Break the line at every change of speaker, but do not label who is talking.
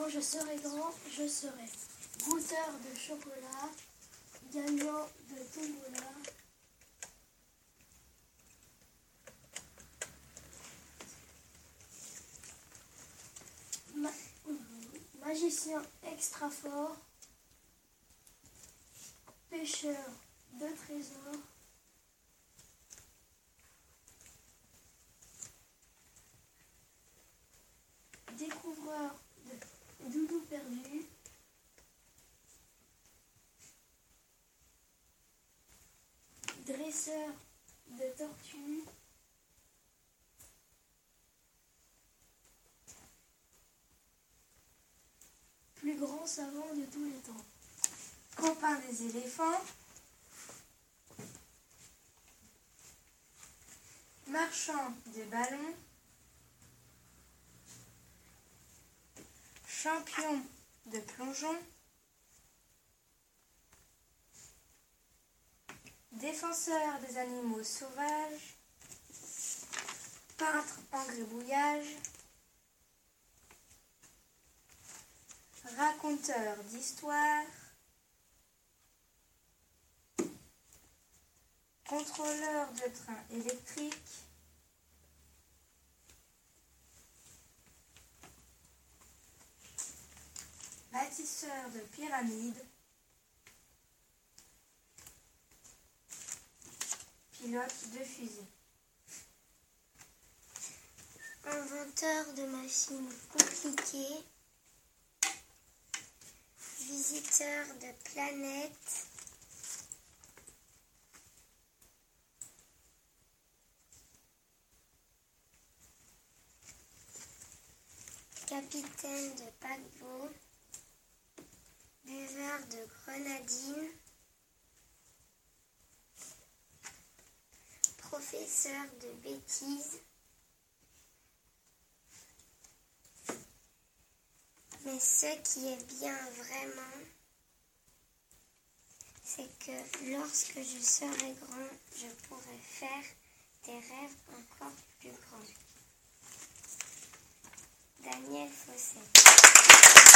Quand je serai grand, je serai goûteur de chocolat, gagnant de tombola. Ma- magicien extra fort, pêcheur de trésors. Dresseur de tortues. Plus grand savant de tous les temps.
Copain des éléphants. Marchand des ballons. Champion de plongeon. Défenseur des animaux sauvages. Peintre en gribouillage. Raconteur d'histoire. Contrôleur de train électrique. Bâtisseur de pyramides. Pilote de fusée.
Inventeur de machines compliquées. Visiteur de planètes. Capitaine de paquebot. Buveur de grenadine. Professeur de bêtises. Mais ce qui est bien vraiment, c'est que lorsque je serai grand, je pourrai faire des rêves encore plus grands. Daniel Fosset.